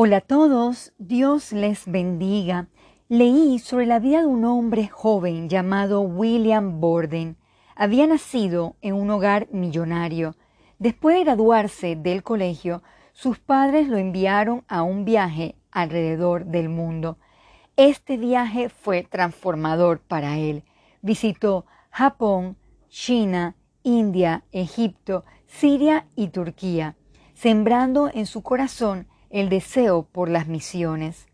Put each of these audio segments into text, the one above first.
Hola a todos, Dios les bendiga. Leí sobre la vida de un hombre joven llamado William Borden. Había nacido en un hogar millonario. Después de graduarse del colegio, sus padres lo enviaron a un viaje alrededor del mundo. Este viaje fue transformador para él. Visitó Japón, China, India, Egipto, Siria y Turquía, sembrando en su corazón el deseo por las misiones.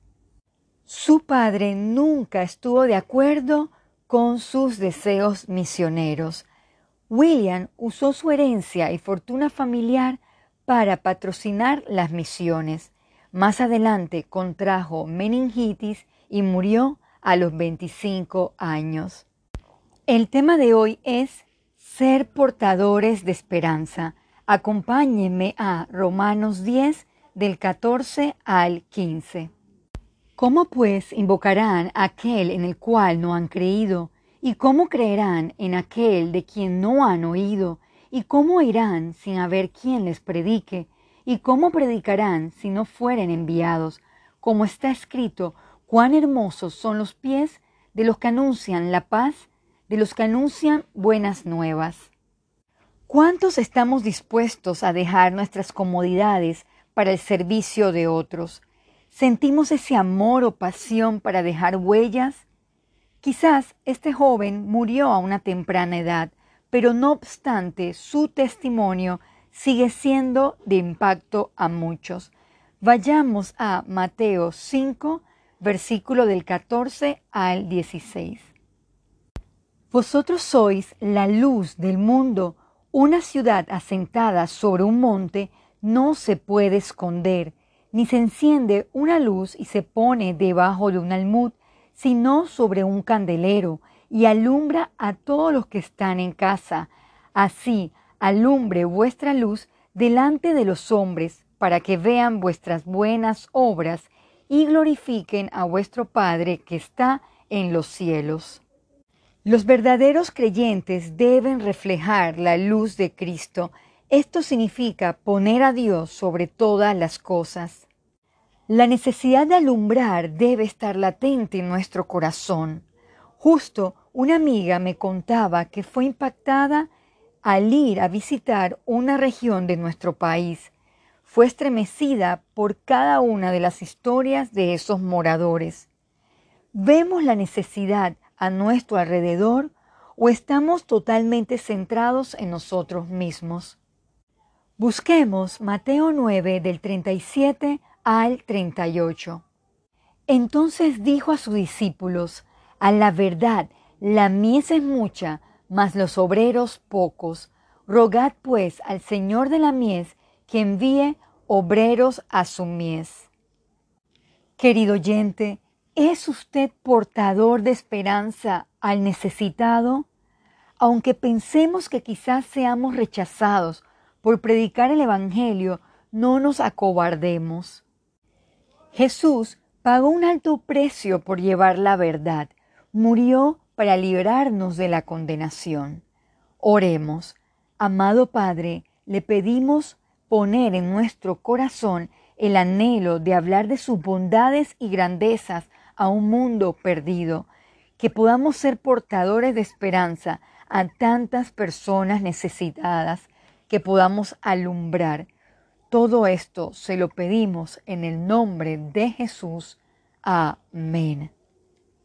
Su padre nunca estuvo de acuerdo con sus deseos misioneros. William usó su herencia y fortuna familiar para patrocinar las misiones. Más adelante contrajo meningitis y murió a los 25 años. El tema de hoy es ser portadores de esperanza. Acompáñenme a Romanos 10 del 14 al 15. ¿Cómo pues invocarán a aquel en el cual no han creído? ¿Y cómo creerán en aquel de quien no han oído? ¿Y cómo irán sin haber quien les predique? ¿Y cómo predicarán si no fueren enviados? Como está escrito, cuán hermosos son los pies de los que anuncian la paz, de los que anuncian buenas nuevas. ¿Cuántos estamos dispuestos a dejar nuestras comodidades para el servicio de otros? ¿Sentimos ese amor o pasión para dejar huellas? Quizás este joven murió a una temprana edad, pero no obstante su testimonio sigue siendo de impacto a muchos. Vayamos a Mateo 5, versículo del 14 al 16. Vosotros sois la luz del mundo. Una ciudad asentada sobre un monte no se puede esconder, ni se enciende una luz y se pone debajo de un almud, sino sobre un candelero, y alumbra a todos los que están en casa. Así alumbre vuestra luz delante de los hombres, para que vean vuestras buenas obras y glorifiquen a vuestro Padre que está en los cielos. Los verdaderos creyentes deben reflejar la luz de Cristo esto significa poner a Dios sobre todas las cosas. La necesidad de alumbrar debe estar latente en nuestro corazón. Justo una amiga me contaba que fue impactada al ir a visitar una región de nuestro país. Fue estremecida por cada una de las historias de esos moradores. ¿Vemos la necesidad a nuestro alrededor o estamos totalmente centrados en nosotros mismos? Busquemos Mateo 9 del 37 al 38. Entonces dijo a sus discípulos, a la verdad, la mies es mucha, mas los obreros pocos. Rogad pues al Señor de la mies que envíe obreros a su mies. Querido oyente, ¿es usted portador de esperanza al necesitado? Aunque pensemos que quizás seamos rechazados por predicar el Evangelio, no nos acobardemos. Jesús pagó un alto precio por llevar la verdad. Murió para librarnos de la condenación. Oremos. Amado Padre, le pedimos poner en nuestro corazón el anhelo de hablar de sus bondades y grandezas a un mundo perdido, que podamos ser portadores de esperanza a tantas personas necesitadas que podamos alumbrar. Todo esto se lo pedimos en el nombre de Jesús. Amén.